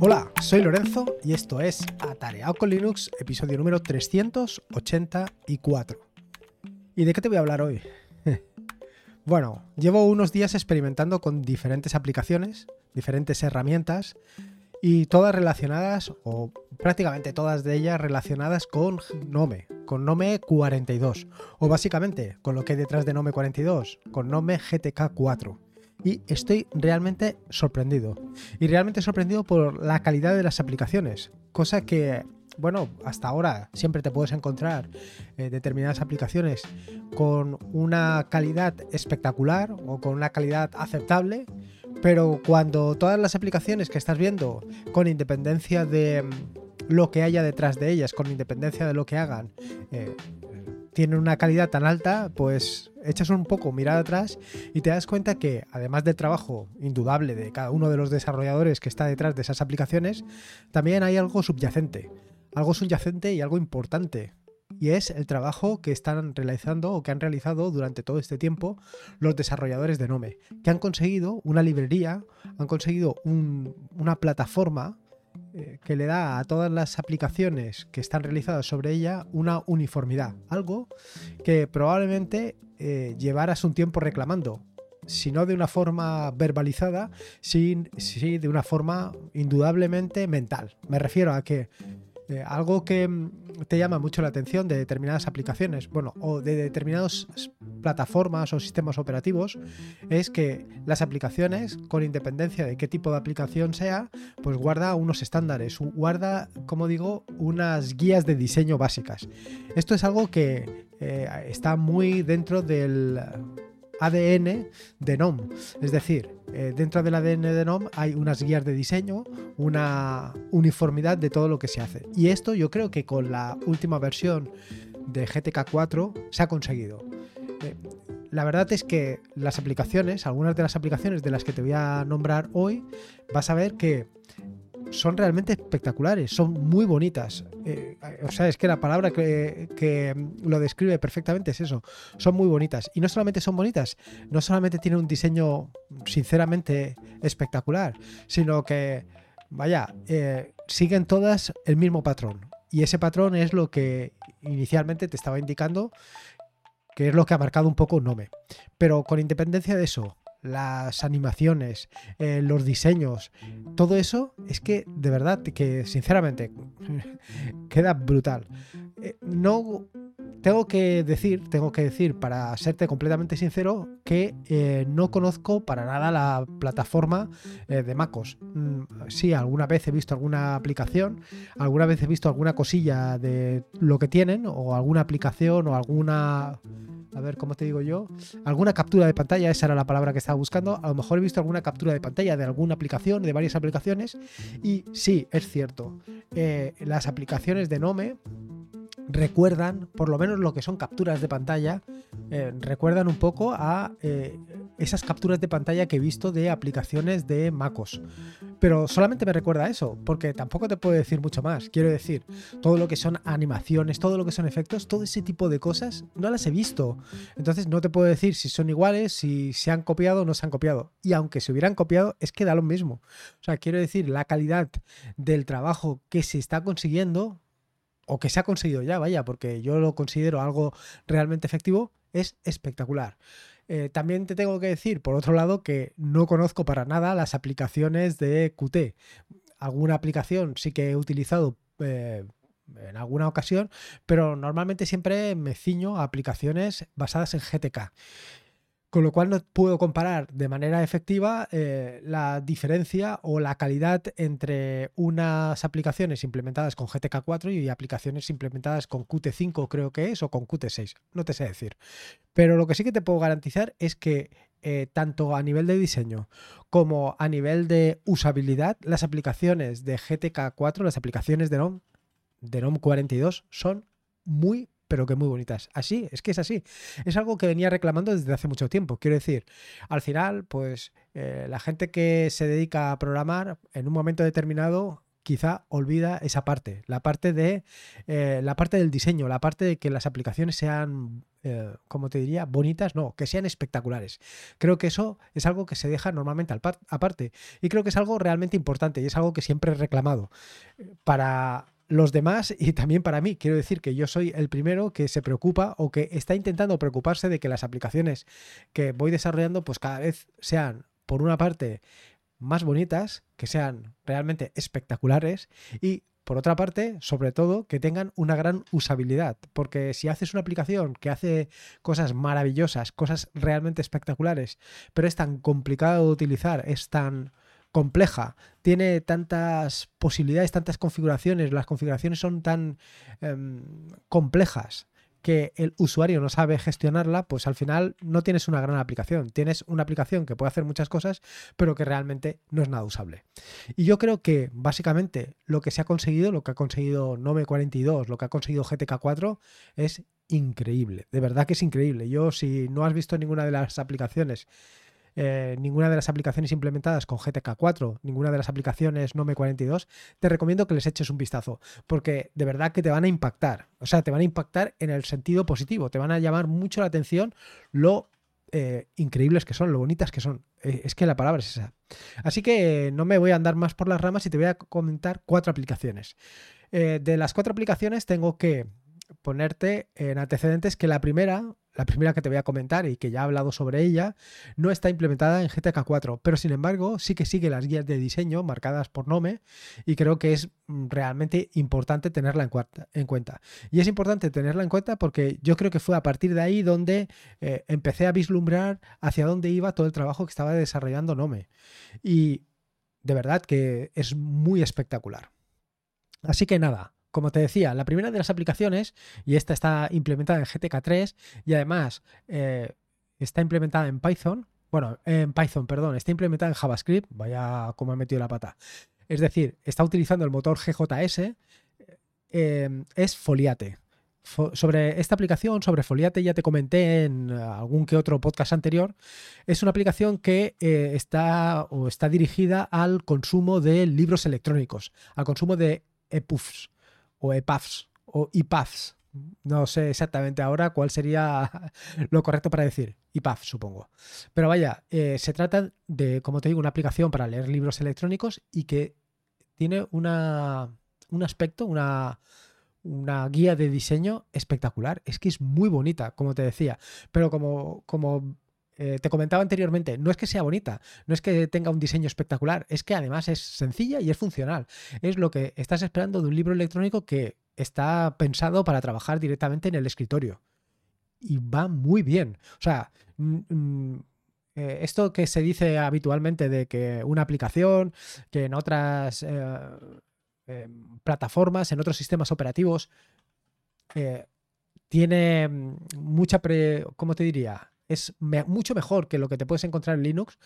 Hola, soy Lorenzo y esto es Atareado con Linux, episodio número 384. ¿Y de qué te voy a hablar hoy? bueno, llevo unos días experimentando con diferentes aplicaciones, diferentes herramientas y todas relacionadas, o prácticamente todas de ellas relacionadas con Nome, con Nome 42, o básicamente con lo que hay detrás de Nome 42, con Nome GTK 4 y estoy realmente sorprendido. Y realmente sorprendido por la calidad de las aplicaciones, cosa que, bueno, hasta ahora siempre te puedes encontrar eh, determinadas aplicaciones con una calidad espectacular o con una calidad aceptable, pero cuando todas las aplicaciones que estás viendo, con independencia de mm, lo que haya detrás de ellas, con independencia de lo que hagan, eh, tienen una calidad tan alta, pues echas un poco mirada atrás y te das cuenta que además del trabajo indudable de cada uno de los desarrolladores que está detrás de esas aplicaciones, también hay algo subyacente, algo subyacente y algo importante. Y es el trabajo que están realizando o que han realizado durante todo este tiempo los desarrolladores de Nome, que han conseguido una librería, han conseguido una plataforma eh, que le da a todas las aplicaciones que están realizadas sobre ella una uniformidad, algo que probablemente eh, llevaras un tiempo reclamando, si no de una forma verbalizada, sí, sí de una forma indudablemente mental. Me refiero a que eh, algo que mm, te llama mucho la atención de determinadas aplicaciones, bueno, o de determinadas plataformas o sistemas operativos, es que las aplicaciones, con independencia de qué tipo de aplicación sea, pues guarda unos estándares, guarda, como digo, unas guías de diseño básicas. Esto es algo que eh, está muy dentro del ADN de NOM. Es decir, eh, dentro del ADN de NOM hay unas guías de diseño, una uniformidad de todo lo que se hace. Y esto yo creo que con la última versión de GTK 4 se ha conseguido. Eh, la verdad es que las aplicaciones, algunas de las aplicaciones de las que te voy a nombrar hoy, vas a ver que son realmente espectaculares, son muy bonitas. Eh, o sea, es que la palabra que, lo describe perfectamente es eso, son muy bonitas. Y no solamente son bonitas, no solamente tienen un diseño sinceramente espectacular, sino que, vaya, eh, siguen todas el mismo patrón. Y ese patrón es lo que inicialmente te estaba indicando que es lo que ha marcado un poco Nome. Pero con independencia de eso, las animaciones, eh, los diseños, todo eso es que de verdad que sinceramente queda brutal. Eh, no tengo que decir, tengo que decir para serte completamente sincero que eh, no conozco para nada la plataforma de MacOS. Mm, sí, alguna vez he visto alguna aplicación, alguna vez he visto alguna cosilla de lo que tienen o alguna aplicación o alguna a ver cómo te digo yo, alguna captura de pantalla, esa era la palabra que estaba buscando, a lo mejor he visto alguna captura de pantalla de alguna aplicación, de varias aplicaciones, y sí, es cierto, eh, las aplicaciones de Nome recuerdan, por lo menos lo que son capturas de pantalla, eh, recuerdan un poco a eh, esas capturas de pantalla que he visto de aplicaciones de MacOS. Pero solamente me recuerda a eso, porque tampoco te puedo decir mucho más. Quiero decir, todo lo que son animaciones, todo lo que son efectos, todo ese tipo de cosas, no las he visto. Entonces no te puedo decir si son iguales, si se han copiado o no se han copiado. Y aunque se hubieran copiado, es que da lo mismo. O sea, quiero decir, la calidad del trabajo que se está consiguiendo o que se ha conseguido ya, vaya, porque yo lo considero algo realmente efectivo, es espectacular. Eh, también te tengo que decir, por otro lado, que no conozco para nada las aplicaciones de Qt. Alguna aplicación sí que he utilizado eh, en alguna ocasión, pero normalmente siempre me ciño a aplicaciones basadas en GTK. Con lo cual no puedo comparar de manera efectiva eh, la diferencia o la calidad entre unas aplicaciones implementadas con GTK4 y aplicaciones implementadas con Qt5 creo que es o con Qt6. No te sé decir. Pero lo que sí que te puedo garantizar es que eh, tanto a nivel de diseño como a nivel de usabilidad, las aplicaciones de GTK4, las aplicaciones de NOM, de NOM 42 son muy pero que muy bonitas. Así, es que es así. Es algo que venía reclamando desde hace mucho tiempo. Quiero decir, al final, pues eh, la gente que se dedica a programar, en un momento determinado, quizá olvida esa parte, la parte de eh, la parte del diseño, la parte de que las aplicaciones sean, eh, como te diría, bonitas, no, que sean espectaculares. Creo que eso es algo que se deja normalmente aparte y creo que es algo realmente importante y es algo que siempre he reclamado para los demás y también para mí. Quiero decir que yo soy el primero que se preocupa o que está intentando preocuparse de que las aplicaciones que voy desarrollando pues cada vez sean, por una parte, más bonitas, que sean realmente espectaculares y por otra parte, sobre todo, que tengan una gran usabilidad, porque si haces una aplicación que hace cosas maravillosas, cosas realmente espectaculares, pero es tan complicado de utilizar, es tan compleja, tiene tantas posibilidades, tantas configuraciones, las configuraciones son tan em, complejas que el usuario no sabe gestionarla, pues al final no tienes una gran aplicación. Tienes una aplicación que puede hacer muchas cosas, pero que realmente no es nada usable. Y yo creo que básicamente lo que se ha conseguido, lo que ha conseguido Nome 42, lo que ha conseguido GTK 4, es increíble. De verdad que es increíble. Yo, si no has visto ninguna de las aplicaciones eh, ninguna de las aplicaciones implementadas con GTK4, ninguna de las aplicaciones Nome 42, te recomiendo que les eches un vistazo, porque de verdad que te van a impactar. O sea, te van a impactar en el sentido positivo, te van a llamar mucho la atención lo eh, increíbles que son, lo bonitas que son. Eh, es que la palabra es esa. Así que no me voy a andar más por las ramas y te voy a comentar cuatro aplicaciones. de las cuatro aplicaciones tengo que ponerte en antecedentes que la primera la primera que te voy a comentar y que ya he hablado sobre ella, no está implementada en GTK 4, pero sin embargo sí que sigue las guías de diseño marcadas por Nome y creo que es mm, realmente importante tenerla en, cuenta. Y es importante tenerla en cuenta porque yo creo que fue a partir de ahí donde eh, empecé a vislumbrar hacia dónde iba todo el trabajo que estaba desarrollando Nome. Y de verdad que es muy espectacular. Así que nada, como te decía, la primera de las aplicaciones, y esta está implementada en GTK3 y además eh, está implementada en Python, bueno, en Python, perdón, está implementada en JavaScript, vaya como he metido la pata. Es decir, está utilizando el motor GJS, eh, es Foliate. sobre esta aplicación, sobre Foliate, ya te comenté en algún que otro podcast anterior. Es una aplicación que eh, está o está dirigida al consumo de libros electrónicos, al consumo de EPUFs o EPUFs o EPUFs. No sé exactamente ahora cuál sería lo correcto para decir. EPUF, supongo. Pero vaya, eh, se trata de, como te digo, una aplicación para leer libros electrónicos y que tiene una, un aspecto, una, una guía de diseño espectacular. Es que es muy bonita, como te decía. Pero como, como eh, te comentaba anteriormente, no es que sea bonita, no es que tenga un diseño espectacular, es que además es sencilla y es funcional. Es lo que estás esperando de un libro electrónico que está pensado para trabajar directamente en el escritorio. Y va muy bien. O sea, eh, esto que se dice habitualmente de que una aplicación, que en otras eh, plataformas, en otros sistemas operativos, tiene mm, mucha, pre, ¿cómo te diría? Es mucho mejor que lo que te puedes encontrar en Linux.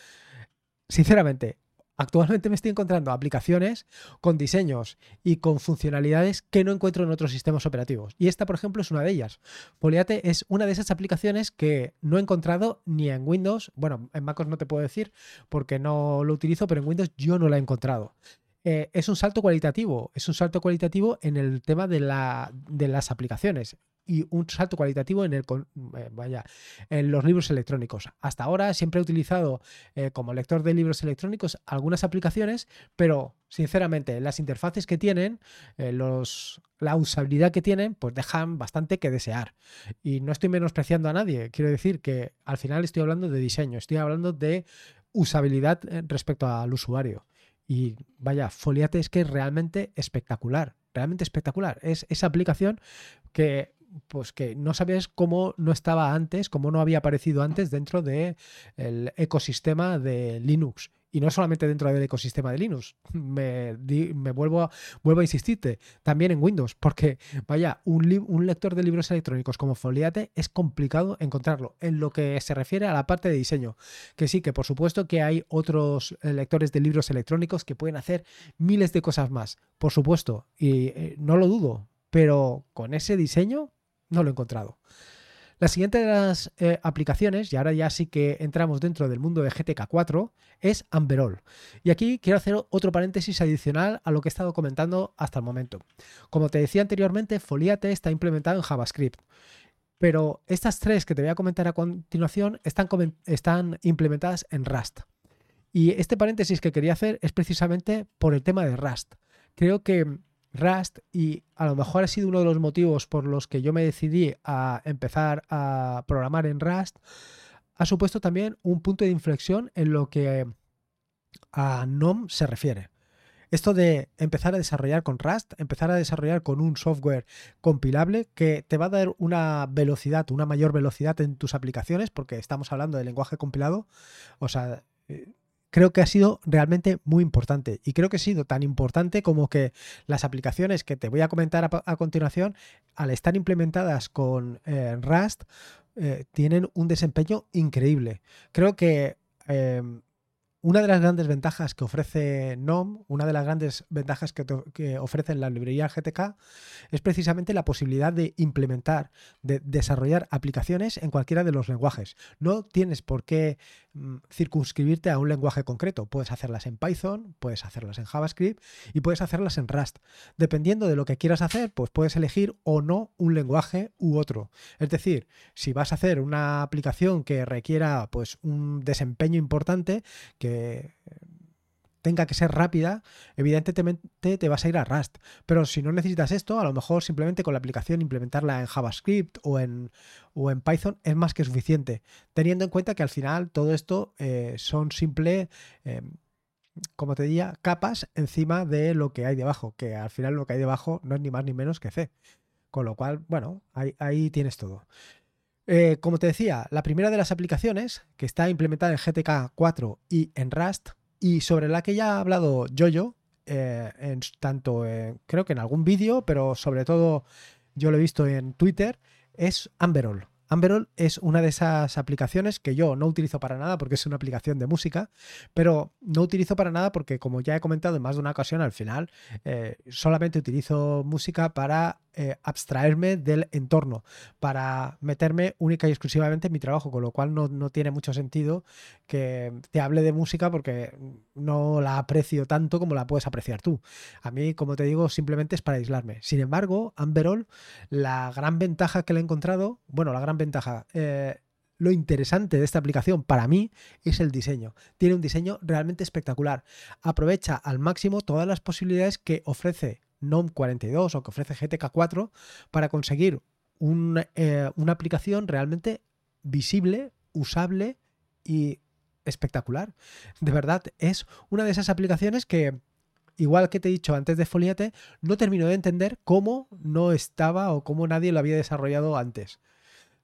Sinceramente, actualmente me estoy encontrando aplicaciones con diseños y con funcionalidades que no encuentro en otros sistemas operativos. Y esta, por ejemplo, es una de ellas. Poliate es una de esas aplicaciones que no he encontrado ni en Windows. Bueno, en MacOS no te puedo decir porque no lo utilizo, pero en Windows yo no la he encontrado. Eh, es un salto cualitativo, es un salto cualitativo en el tema de, la, de las aplicaciones y un salto cualitativo en, el, eh, vaya, en los libros electrónicos. Hasta ahora siempre he utilizado eh, como lector de libros electrónicos algunas aplicaciones, pero sinceramente las interfaces que tienen, eh, los, la usabilidad que tienen, pues dejan bastante que desear. Y no estoy menospreciando a nadie, quiero decir que al final estoy hablando de diseño, estoy hablando de usabilidad respecto al usuario. Y vaya, Foliate es que es realmente espectacular, realmente espectacular. Es esa aplicación que pues que no sabías cómo no estaba antes, cómo no había aparecido antes dentro del ecosistema de Linux. Y no solamente dentro del ecosistema de Linux, me, vuelvo, a, vuelvo a insistirte, también en Windows, porque vaya, un, un, lector de libros electrónicos como Foliate es complicado encontrarlo en lo que se refiere a la parte de diseño. Que sí, que por supuesto que hay otros eh, lectores de libros electrónicos que pueden hacer miles de cosas más, por supuesto, y eh, no lo dudo, pero con ese diseño no lo he encontrado. La siguiente de las eh, aplicaciones, y ahora ya sí que entramos dentro del mundo de GTK 4, es Amberol. Y aquí quiero hacer otro paréntesis adicional a lo que he estado comentando hasta el momento. Como te decía anteriormente, Foliate está implementado en JavaScript. Pero estas tres que te voy a comentar a continuación están implementadas en Rust. Y este paréntesis que quería hacer es precisamente por el tema de Rust. Creo que Rust y a lo mejor ha sido uno de los motivos por los que yo me decidí a empezar a programar en Rust, ha supuesto también un punto de inflexión en lo que a NOM se refiere. Esto de empezar a desarrollar con Rust, empezar a desarrollar con un software compilable que te va a dar una velocidad, una mayor velocidad en tus aplicaciones, porque estamos hablando de lenguaje compilado, o sea, eh, creo que ha sido realmente muy importante. Y creo que ha sido tan importante como que las aplicaciones que te voy a comentar a, continuación, al estar implementadas con eh, Rust, eh, tienen un desempeño increíble. Creo que em, una de las grandes ventajas que ofrece NOM, una de las grandes ventajas que, que, ofrece la librería GTK, es precisamente la posibilidad de implementar, de desarrollar aplicaciones en cualquiera de los lenguajes. No tienes por qué mm, circunscribirte a un lenguaje concreto. Puedes hacerlas en Python, puedes hacerlas en JavaScript y puedes hacerlas en Rust. Dependiendo de lo que quieras hacer, pues puedes elegir o no un lenguaje u otro. Es decir, si vas a hacer una aplicación que requiera pues un desempeño importante, que tenga que ser rápida, evidentemente te vas a ir a Rust. Pero si no necesitas esto, a lo mejor simplemente con la aplicación implementarla en JavaScript o en, o en Python es más que suficiente. Teniendo en cuenta que al final todo esto eh, son simple, em, como te diría, capas encima de lo que hay debajo, que al final lo que hay debajo no es ni más ni menos que C. Con lo cual, bueno, ahí, ahí tienes todo. Eh, como te decía, la primera de las aplicaciones que está implementada en GTK 4 y en Rust y sobre la que ya ha hablado Jojo, eh, en, tanto creo que en algún vídeo, pero sobre todo yo lo he visto en Twitter, es Amberol. Amberol es una de esas aplicaciones que yo no utilizo para nada porque es una aplicación de música, pero no utilizo para nada porque, como ya he comentado en más de una ocasión, al final eh, solamente utilizo música para eh, abstraerme del entorno, para meterme única y exclusivamente en mi trabajo, con lo cual no, tiene mucho sentido que te hable de música porque no la aprecio tanto como la puedes apreciar tú. A mí, como te digo, simplemente es para aislarme. Sin embargo, Amberol, la gran ventaja que le he encontrado, bueno, la gran ventaja, eh, lo interesante de esta aplicación para mí es el diseño. Tiene un diseño realmente espectacular. Aprovecha al máximo todas las posibilidades que ofrece NOM 42 o que ofrece GTK 4 para conseguir eh, una aplicación realmente visible, usable y espectacular. De verdad, es una de esas aplicaciones que, igual que te he dicho antes de Foliate, no termino de entender cómo no estaba o cómo nadie lo había desarrollado antes.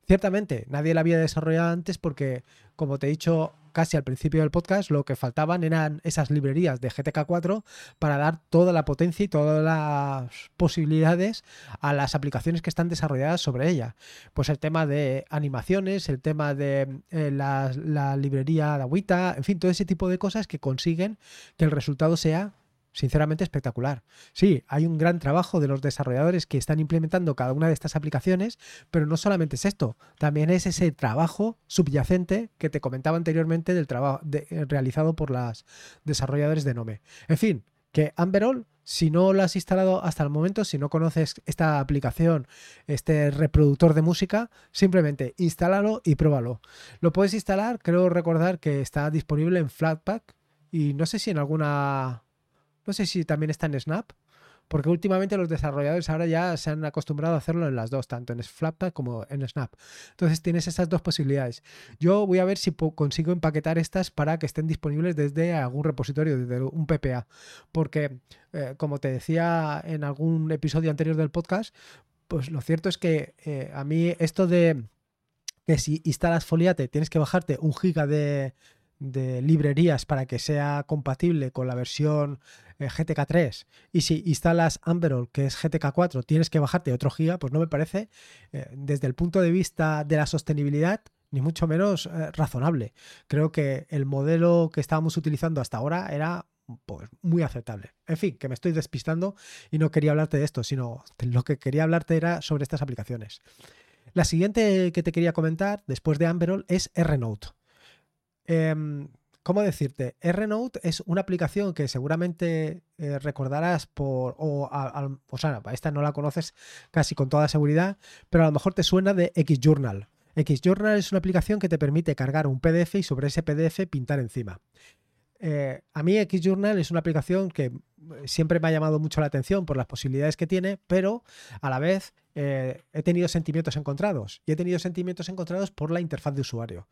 Ciertamente, nadie la había desarrollado antes porque, como te he dicho casi al principio del podcast, lo que faltaban eran esas librerías de GTK 4 para dar toda la potencia y todas las posibilidades a las aplicaciones que están desarrolladas sobre ella. Pues el tema de animaciones, el tema de eh, la, la librería de agüita, en fin, todo ese tipo de cosas que consiguen que el resultado sea sinceramente espectacular. Sí, hay un gran trabajo de los desarrolladores que están implementando cada una de estas aplicaciones, pero no solamente es esto, también es ese trabajo subyacente que te comentaba anteriormente del trabajo eh, realizado por las desarrolladores de Nome. En fin, que Amberol, si no lo has instalado hasta el momento, si no conoces esta aplicación, este reproductor de música, simplemente instálalo y pruébalo. Lo puedes instalar, creo recordar que está disponible en Flatpak y no sé si en alguna no sé si también está en Snap, porque últimamente los desarrolladores ahora ya se han acostumbrado a hacerlo en las dos, tanto en Flatpak como en Snap. Entonces tienes esas dos posibilidades. Yo voy a ver si consigo empaquetar estas para que estén disponibles desde algún repositorio, desde un PPA, porque eh, como te decía en algún episodio anterior del podcast, pues lo cierto es que eh, a mí esto de que si instalas Foliate tienes que bajarte un giga de, de librerías para que sea compatible con la versión eh, GTK 3 y si instalas Amberol que es GTK 4 tienes que bajarte otro giga pues no me parece eh, desde el punto de vista de la sostenibilidad ni mucho menos eh, razonable. Creo que el modelo que estábamos utilizando hasta ahora era pues, muy aceptable. En fin que me estoy despistando y no quería hablarte de esto sino lo que quería hablarte era sobre estas aplicaciones. La siguiente que te quería comentar, después de Amberol, es RNote. Em, ¿Cómo decirte? RNote es una aplicación que seguramente eh, recordarás por. O, o sea, esta no la conoces casi con toda seguridad, pero a lo mejor te suena de XJournal. XJournal es una aplicación que te permite cargar un PDF y sobre ese PDF pintar encima. Eh, a mí XJournal es una aplicación que siempre me ha llamado mucho la atención por las posibilidades que tiene, pero a la vez eh, he tenido sentimientos encontrados. Y he tenido sentimientos encontrados por la interfaz de usuario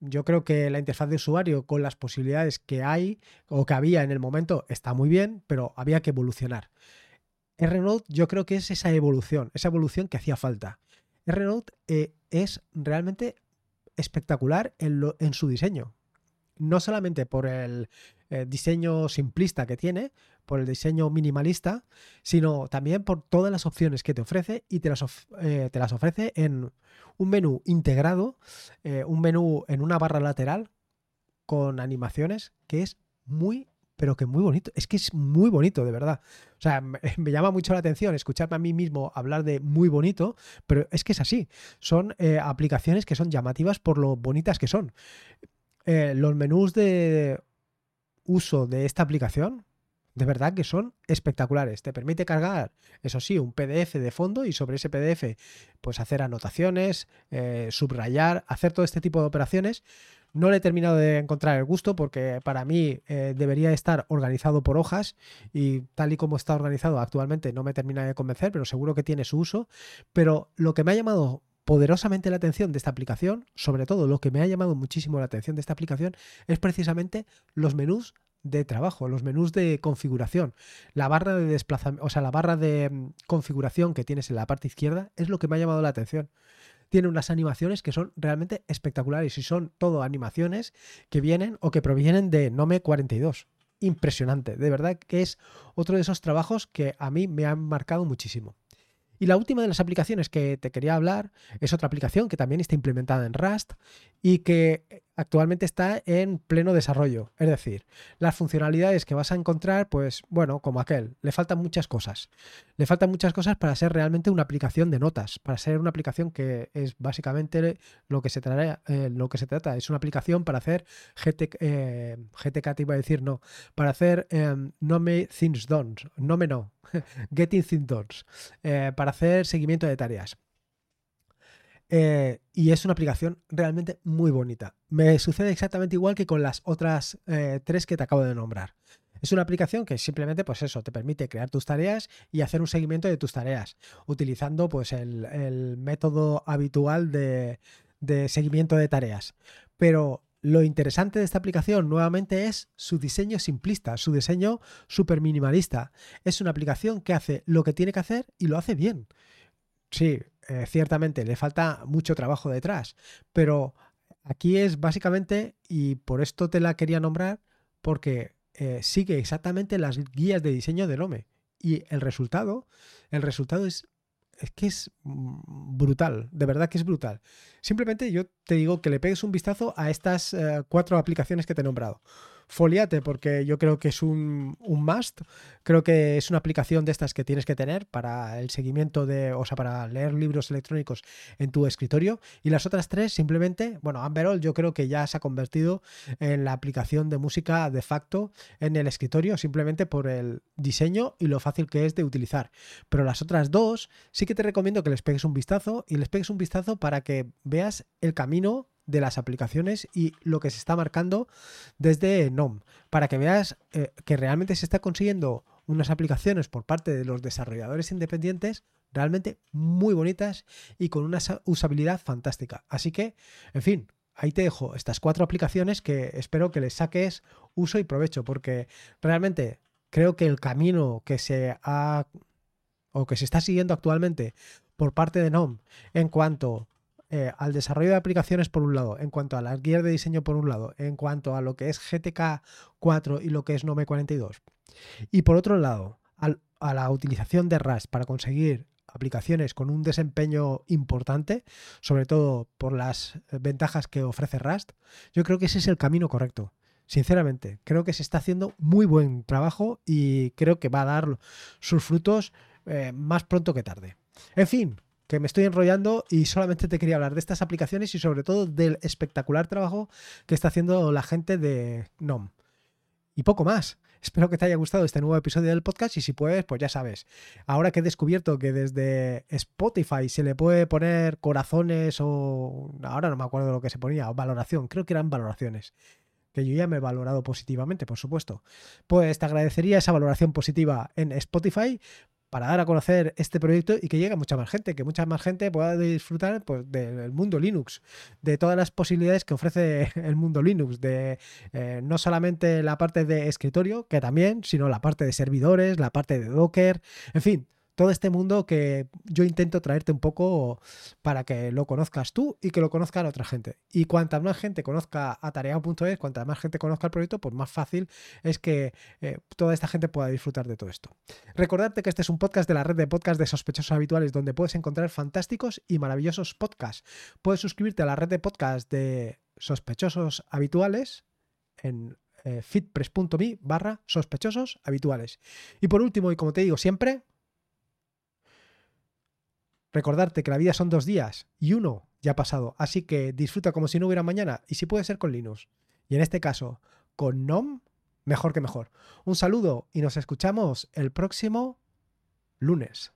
yo creo que la interfaz de usuario con las posibilidades que hay o que había en el momento está muy bien, pero había que evolucionar. RNote yo creo que es esa evolución, esa evolución que hacía falta. RNote eh, es realmente espectacular en, en su diseño no solamente por el eh, diseño simplista que tiene, por el diseño minimalista, sino también por todas las opciones que te ofrece y te las, eh, te las ofrece en un menú integrado, eh, un menú en una barra lateral con animaciones que es muy pero que muy bonito. Es que es muy bonito, de verdad. O sea, me, llama mucho la atención escucharme a mí mismo hablar de muy bonito, pero es que es así. Son aplicaciones que son llamativas por lo bonitas que son. Los menús de uso de esta aplicación, de verdad que son espectaculares. Te permite cargar, eso sí, un PDF de fondo y sobre ese PDF, pues hacer anotaciones, eh, subrayar, hacer todo este tipo de operaciones. No le he terminado de encontrar el gusto porque para mí eh, debería estar organizado por hojas y tal y como está organizado actualmente no me termina de convencer, pero seguro que tiene su uso. Pero lo que me ha llamado poderosamente la atención de esta aplicación, sobre todo lo que me ha llamado muchísimo la atención de esta aplicación, es precisamente los menús de trabajo, los menús de configuración. La barra de desplazamiento, o sea, la barra de mm, configuración que tienes en la parte izquierda es lo que me ha llamado la atención. Tiene unas animaciones que son realmente espectaculares y son todo animaciones que vienen o que provienen de Nome 42. Impresionante, de verdad que es otro de esos trabajos que a mí me han marcado muchísimo. Y la última de las aplicaciones que te quería hablar es otra aplicación que también está implementada en Rust y que actualmente está en pleno desarrollo. Es decir, las funcionalidades que vas a encontrar, pues bueno, como aquel, le faltan muchas cosas. Le faltan muchas cosas para ser realmente una aplicación de notas, para ser una aplicación que es básicamente lo que se, trata, eh, lo que se trata. Es una aplicación para hacer GT, eh, GTK, te iba a decir no, para hacer em, no me things done, no, getting things done, eh, para hacer seguimiento de tareas. Eh, y es una aplicación realmente muy bonita. Me sucede exactamente igual que con las otras eh, tres que te acabo de nombrar. Es una aplicación que simplemente, pues eso, te permite crear tus tareas y hacer un seguimiento de tus tareas, utilizando pues el, método habitual de, de seguimiento de tareas. Pero lo interesante de esta aplicación nuevamente es su diseño simplista, su diseño súper minimalista. Es una aplicación que hace lo que tiene que hacer y lo hace bien. Sí, eh, ciertamente le falta mucho trabajo detrás, pero aquí es básicamente, y por esto te la quería nombrar, porque eh, sigue exactamente las guías de diseño del OME. Y el resultado, el resultado es, es que es mm, brutal, de verdad que es brutal. Simplemente yo te digo que le pegues un vistazo a estas eh, cuatro aplicaciones que te he nombrado foliate porque yo creo que es un, un, must. Creo que es una aplicación de estas que tienes que tener para el seguimiento de, o sea, para leer libros electrónicos en tu escritorio. Y las otras tres simplemente, bueno, Amberol yo creo que ya se ha convertido en la aplicación de música de facto en el escritorio simplemente por el diseño y lo fácil que es de utilizar. Pero las otras dos sí que te recomiendo que les pegues un vistazo y les pegues un vistazo para que veas el camino de las aplicaciones y lo que se está marcando desde NOM, para que veas eh, que realmente se está consiguiendo unas aplicaciones por parte de los desarrolladores independientes realmente muy bonitas y con una usabilidad fantástica. Así que, en fin, ahí te dejo estas cuatro aplicaciones que espero que les saques uso y provecho, porque realmente creo que el camino que se ha o que se está siguiendo actualmente por parte de NOM en cuanto eh, al desarrollo de aplicaciones por un lado, en cuanto a las guías de diseño por un lado, en cuanto a lo que es GTK 4 y lo que es Nome 42. Y por otro lado, a la utilización de Rust para conseguir aplicaciones con un desempeño importante, sobre todo por las ventajas que ofrece Rust, yo creo que ese es el camino correcto. Sinceramente, creo que se está haciendo muy buen trabajo y creo que va a dar sus frutos eh, más pronto que tarde. En fin, que me estoy enrollando y solamente te quería hablar de estas aplicaciones y sobre todo del espectacular trabajo que está haciendo la gente de NOM. Y poco más. Espero que te haya gustado este nuevo episodio del podcast y si puedes, pues ya sabes. Ahora que he descubierto que desde Spotify se le puede poner corazones o... Ahora no me acuerdo lo que se ponía, o valoración, creo que eran valoraciones que yo ya me he valorado positivamente, por supuesto. Pues te agradecería esa valoración positiva en Spotify para dar a conocer este proyecto y que llegue a mucha más gente, que mucha más gente pueda disfrutar pues, del mundo Linux, de todas las posibilidades que ofrece el mundo Linux, de eh, no solamente la parte de escritorio, que también, sino la parte de servidores, la parte de Docker, en fin, todo este mundo que yo intento traerte un poco para que lo conozcas tú y que lo conozcan otra gente. Y cuanta más gente conozca Atareado.es, cuanta más gente conozca el proyecto, pues más fácil es que eh, toda esta gente pueda disfrutar de todo esto. Recordarte que este es un podcast de la red de podcasts de sospechosos habituales donde puedes encontrar fantásticos y maravillosos podcasts. Puedes suscribirte a la red de podcasts de sospechosos habituales en eh, fitpress.me barra sospechosos habituales. Y por último, y como te digo siempre, Recordarte que la vida son dos días y uno ya ha pasado, así que disfruta como si no hubiera mañana y si puede ser con Linux. Y en este caso, con NOM, mejor que mejor. Un saludo y nos escuchamos el próximo lunes.